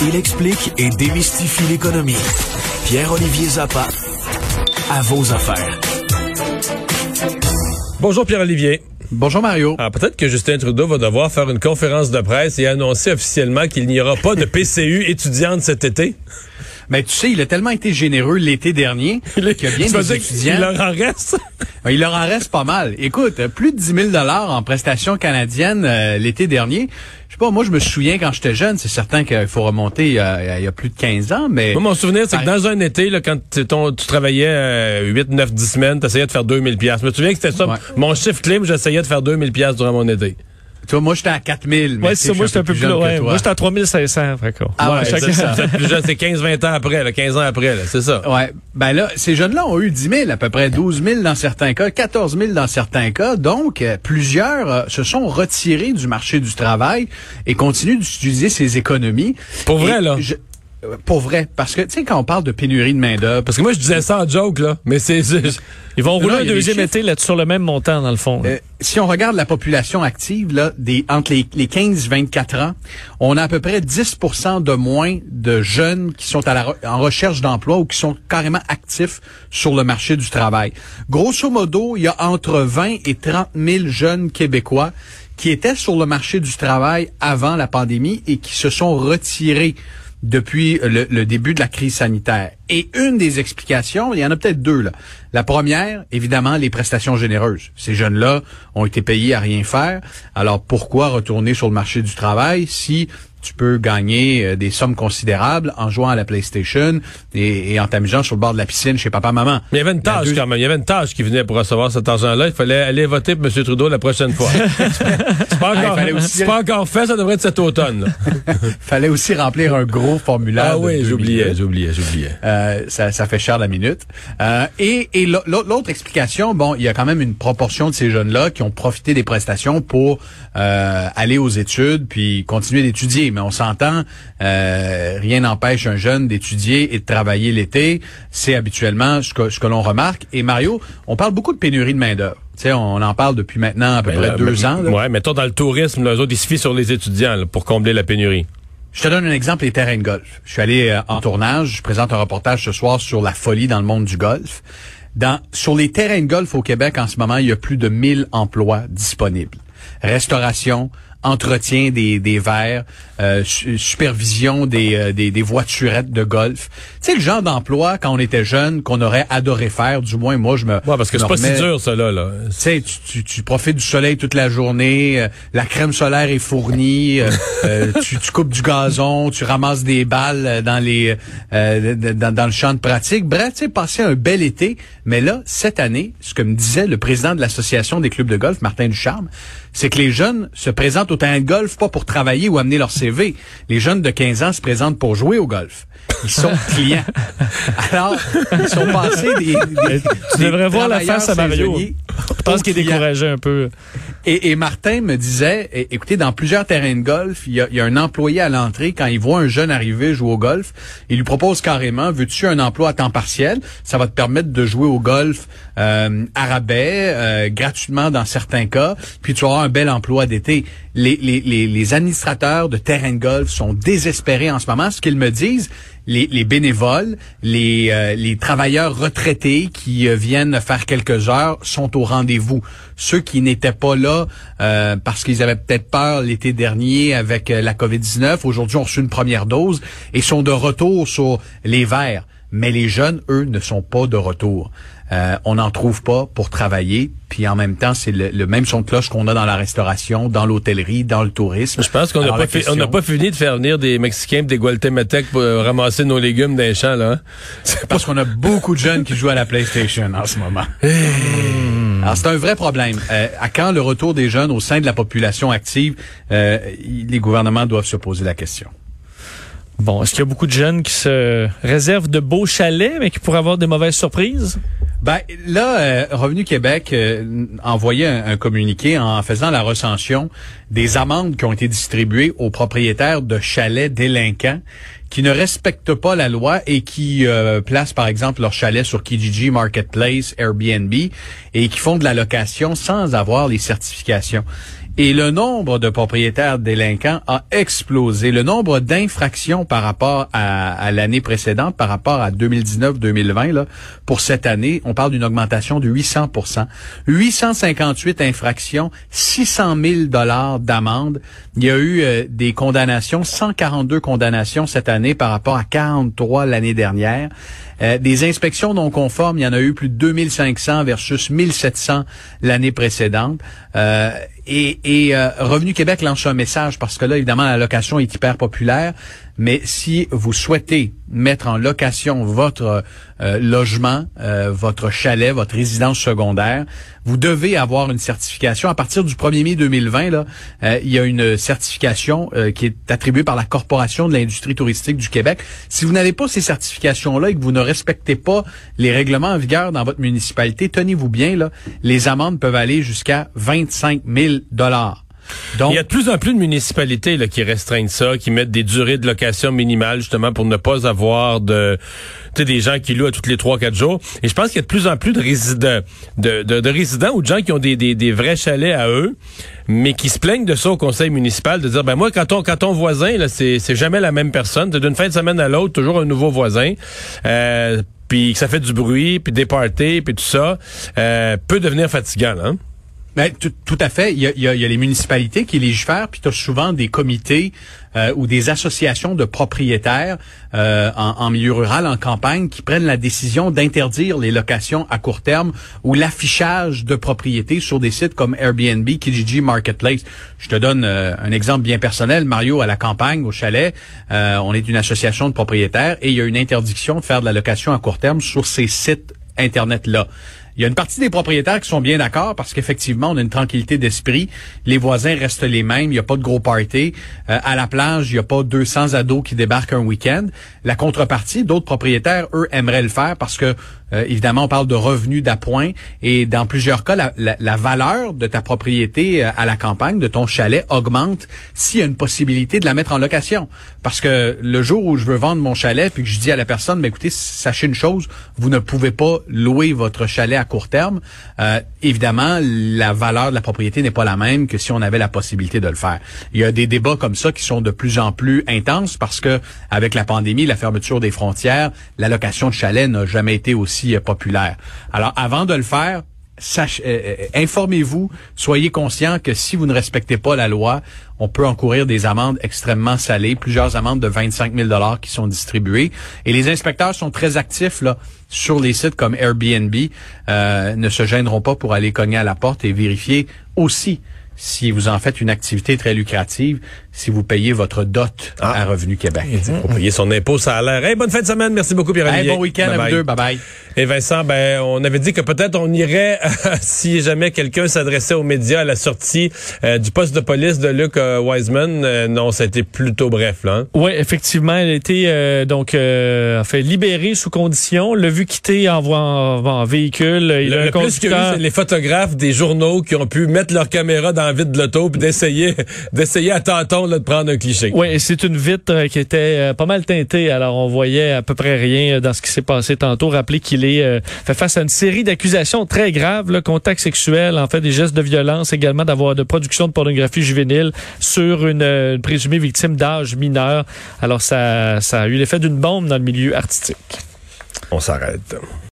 Il explique et démystifie l'économie. Pierre-Olivier Zappa, à vos affaires. Bonjour Pierre-Olivier. Bonjour Mario. Alors peut-être que Justin Trudeau va devoir faire une conférence de presse et annoncer officiellement qu'il n'y aura pas de PCU étudiante cet été. Mais tu sais, il a tellement été généreux l'été dernier qu'il y a bien des étudiants. qu'il leur en reste? Il leur en reste pas mal. Écoute, plus de 10 000 dollars en prestations canadiennes euh, l'été dernier. Sais pas, moi je me souviens quand j'étais jeune, c'est certain qu'il faut remonter euh, il y a plus de 15 ans, mais... Moi, mon souvenir, c'est que dans un été, là, quand tu, ton- tu travaillais euh, 8, 9, 10 semaines, tu essayais de faire 2000 pièces. Je me souviens que c'était ça. Ouais. Mon chiffre clé, j'essayais de faire 2000 pièces durant mon été. Tu vois, moi j'étais à 4 000. mais Ouais, c'est ça. Moi, j'étais un peu plus jeune toi. Moi, j'étais à 3500. Fait que- Ah ouais, Ouais, c'est ça. Vous êtes plus jeune, c'est 15-20 ans après, là, 15 ans après, là, c'est ça. Ouais. Ben là, ces jeunes-là ont eu 10 000, à peu près 12 000 dans certains cas, 14 000 dans certains cas. Donc, euh, plusieurs euh, se sont retirés du marché du travail et continuent d'utiliser ces économies. Pour vrai, là? je- pour vrai. Parce que, tu sais, quand on parle de pénurie de main-d'œuvre, Parce que moi, je disais ça en joke, là. Mais c'est, Ils vont rouler Non, un deuxième été là, sur le même montant, dans le fond. Euh, si on regarde la population active là, des, entre les, les 15-24 ans, on a à peu près 10% de moins de jeunes qui sont à la re- en recherche d'emploi ou qui sont carrément actifs sur le marché du travail. Grosso modo, il y a entre 20 et 30 000 jeunes Québécois qui étaient sur le marché du travail avant la pandémie et qui se sont retirés depuis le, début de la crise sanitaire. Et une des explications, il y en a peut-être deux. Là. La première, évidemment, les prestations généreuses. Ces jeunes-là ont été payés à rien faire. Alors pourquoi retourner sur le marché du travail si tu peux gagner euh, des sommes considérables en jouant à la PlayStation et, et en t'amusant sur le bord de la piscine chez papa-maman? Mais il y avait une tâche deux- quand même. Il y avait une tâche qui venait pour recevoir cet argent-là. Il fallait aller voter pour M. Trudeau la prochaine fois. c'est pas, Ah, encore, fallait aussi- c'est pas encore fait, ça devrait être cet automne. fallait aussi remplir un gros formulaire. ah oui, j'oubliais, j'oubliais, j'oubliais. Euh, ça, ça fait cher la minute. Euh, et et l'au- l'au- l'autre explication, bon, il y a quand même une proportion de ces jeunes-là qui ont profité des prestations pour euh, aller aux études puis continuer d'étudier. Mais on s'entend, euh, rien n'empêche un jeune d'étudier et de travailler l'été. C'est habituellement ce que, ce que l'on remarque. Et Mario, on parle beaucoup de pénurie de main d'œuvre. Tu sais, on en parle depuis maintenant à peu Ben près là, deux mais- ans. là. Ouais, mettons dans le tourisme, les autres, ils se fient sur les étudiants là, pour combler la pénurie. Je te donne un exemple, les terrains de golf. Je suis allé euh, en tournage, je présente un reportage ce soir sur la folie dans le monde du golf. Dans, sur les terrains de golf au Québec en ce moment, il y a plus de 1000 emplois disponibles. Restauration, entretien des, des verres, euh, su- supervision des, euh, des, des voiturettes de golf. Tu sais, le genre d'emploi, quand on était jeune, qu'on aurait adoré faire, du moins moi, je me... Ouais, parce que c'est pas si dur, ça, là. là. tu sais, tu, tu, profites du soleil toute la journée, euh, la crème solaire est fournie, euh, euh, tu, tu coupes du gazon, tu ramasses des balles euh, dans les euh, dans, dans le champ de pratique. Bref, tu sais, passer un bel été. Mais là, cette année, ce que me disait le président de l'association des clubs de golf, Martin Ducharme, c'est que les jeunes se présentent au terrain de golf pas pour travailler ou amener leur CV. Les jeunes de 15 ans se présentent pour jouer au golf. Ils sont clients. Alors, ils sont passés des, des tu devrais voir la face à Mario. Pense qu'il est découragé un peu. Et, et Martin me disait, écoutez, dans plusieurs terrains de golf, il y a, il y a un employé à l'entrée, quand il voit un jeune arriver jouer au golf, il lui propose carrément, veux-tu un emploi à temps partiel? Ça va te permettre de jouer au golf euh, à rabais, euh, gratuitement dans certains cas, puis tu auras un bel emploi d'été. Les, les, les, les administrateurs de terrains de golf sont désespérés en ce moment. Ce qu'ils me disent, les, les bénévoles, les, euh, les travailleurs retraités qui euh, viennent faire quelques heures sont au rendez-vous. Ceux qui n'étaient pas là euh, parce qu'ils avaient peut-être peur l'été dernier avec la COVID-19, aujourd'hui ont reçu une première dose et sont de retour sur les verts. Mais les jeunes, eux, ne sont pas de retour. Euh, on n'en trouve pas pour travailler. Puis en même temps, c'est le, le même son de cloche qu'on a dans la restauration, dans l'hôtellerie, dans le tourisme. Je pense qu'on n'a pas, fi- on pas fini de faire venir des Mexicains et des Guatémaltèques pour euh, ramasser nos légumes dans les champs, là. hein? C'est Parce qu'on a beaucoup de jeunes qui jouent à la PlayStation en ce moment. Alors, c'est un vrai problème. Euh, à quand le retour des jeunes au sein de la population active? Euh, les gouvernements doivent se poser la question? Bon, est-ce qu'il y a beaucoup de jeunes qui se réservent de beaux chalets, mais qui pourraient avoir des mauvaises surprises? Ben là, euh, Revenu Québec euh, envoyait un, un communiqué en faisant la recension des amendes qui ont été distribuées aux propriétaires de chalets délinquants qui ne respectent pas la loi et qui euh, placent par exemple leur chalet sur Kijiji Marketplace, Airbnb et qui font de la location sans avoir les certifications. Et le nombre de propriétaires délinquants a explosé. Le nombre d'infractions par rapport à, à l'année précédente, par rapport à 2019-2020, là, pour cette année, on parle d'une augmentation de 800% 858 infractions, 600 000 dollars d'amende. Il y a eu euh, des condamnations, 142 condamnations cette année par rapport à 43 l'année dernière. Euh, des inspections non conformes, il y en a eu plus de 2500 versus 1700 l'année précédente. Euh, et, euh, Revenu Québec lance un message parce que là, évidemment, la location est hyper populaire. Mais si vous souhaitez mettre en location votre euh, logement, euh, votre chalet, votre résidence secondaire, vous devez avoir une certification. À partir du 1er mai 2020, là, il y a une certification qui est attribuée par la Corporation de l'industrie touristique du Québec. Si vous n'avez pas ces certifications-là et que vous ne respectez pas les règlements en vigueur dans votre municipalité, tenez-vous bien, les amendes peuvent aller jusqu'à 25 000 dollars. Donc, il y a de plus en plus de municipalités là, qui restreignent ça, qui mettent des durées de location minimales justement pour ne pas avoir de des gens qui louent à toutes les trois quatre jours. Et je pense qu'il y a de plus en plus de résidents, de, de, de, résidents ou de gens qui ont des, des, des, vrais chalets à eux, mais qui se plaignent de ça au conseil municipal, de dire ben moi quand ton quand ton voisin là c'est c'est jamais la même personne, d'une fin de semaine à l'autre toujours un nouveau voisin. Euh, puis que ça fait du bruit, puis des parties, puis tout ça, euh, peut devenir fatigant. Hein? Ben, tout, tout, à fait. Il y, a, il y, a, les municipalités qui légifèrent, puis tu as souvent des comités euh, ou des associations de propriétaires euh, en, en, milieu rural, en campagne, qui prennent la décision d'interdire les locations à court terme ou l'affichage de propriétés sur des sites comme Airbnb, Kijiji Marketplace. Je te donne euh, un exemple bien personnel. Mario, à la campagne, au chalet, euh, on est une association de propriétaires et il y a une interdiction de faire de la location à court terme sur ces sites Internet-là. Il y a une partie des propriétaires qui sont bien d'accord parce qu'effectivement, on a une tranquillité d'esprit. Les voisins restent les mêmes. Il n'y a pas de gros party. Euh, à la plage, il n'y a pas 200 ados qui débarquent un week-end. La contrepartie, d'autres propriétaires, eux, aimeraient le faire parce que euh, évidemment, on parle de revenus d'appoint et dans plusieurs cas, la, la, valeur de ta propriété euh, à la campagne, de ton chalet, augmente s'il y a une possibilité de la mettre en location. Parce que le jour où je veux vendre mon chalet, puis que je dis à la personne, mais écoutez, sachez une chose, vous ne pouvez pas louer votre chalet à court terme. Euh, évidemment, la valeur de la propriété n'est pas la même que si on avait la possibilité de le faire. Il y a des débats comme ça qui sont de plus en plus intenses parce que avec la pandémie, la fermeture des frontières, la location de chalet n'a jamais été aussi euh, populaire. Alors, avant de le faire, euh, euh, informez-vous, soyez conscient que si vous ne respectez pas la loi, on peut encourir des amendes extrêmement salées, plusieurs amendes de 25 000 dollars qui sont distribuées. Et les inspecteurs sont très actifs là sur les sites comme Airbnb, ne se gêneront pas pour aller cogner à la porte et vérifier aussi si vous en faites une activité très lucrative, si vous payez votre dot ah. à Revenu Québec. Vous payez son impôt, ça a l'air. Hey, bonne fin de semaine. Merci beaucoup, Pierre-Olivier. bon week-end à vous deux. Bye-bye. Et Vincent, ben, on avait dit que peut-être on irait, si jamais quelqu'un s'adressait aux médias à la sortie euh, du poste de police de Luc euh, Wiseman. Euh, non, ça a été plutôt bref, là. Hein? Oui, effectivement, elle a été donc fait libérée sous condition, le vu quitter en, en, en véhicule. Il le, a plus que les photographes des journaux qui ont pu mettre leur caméra dans vide de l'auto puis d'essayer d'essayer à tâtons de prendre un cliché. Oui, c'est une vitre euh, qui était euh, pas mal teintée, alors on voyait à peu près rien euh, dans ce qui s'est passé tantôt. Rappelez qu'il est fait face à une série d'accusations très graves, le contact sexuel, en fait des gestes de violence, également d'avoir de production de pornographie juvénile sur une, une présumée victime d'âge mineur. Alors ça, ça a eu l'effet d'une bombe dans le milieu artistique. On s'arrête.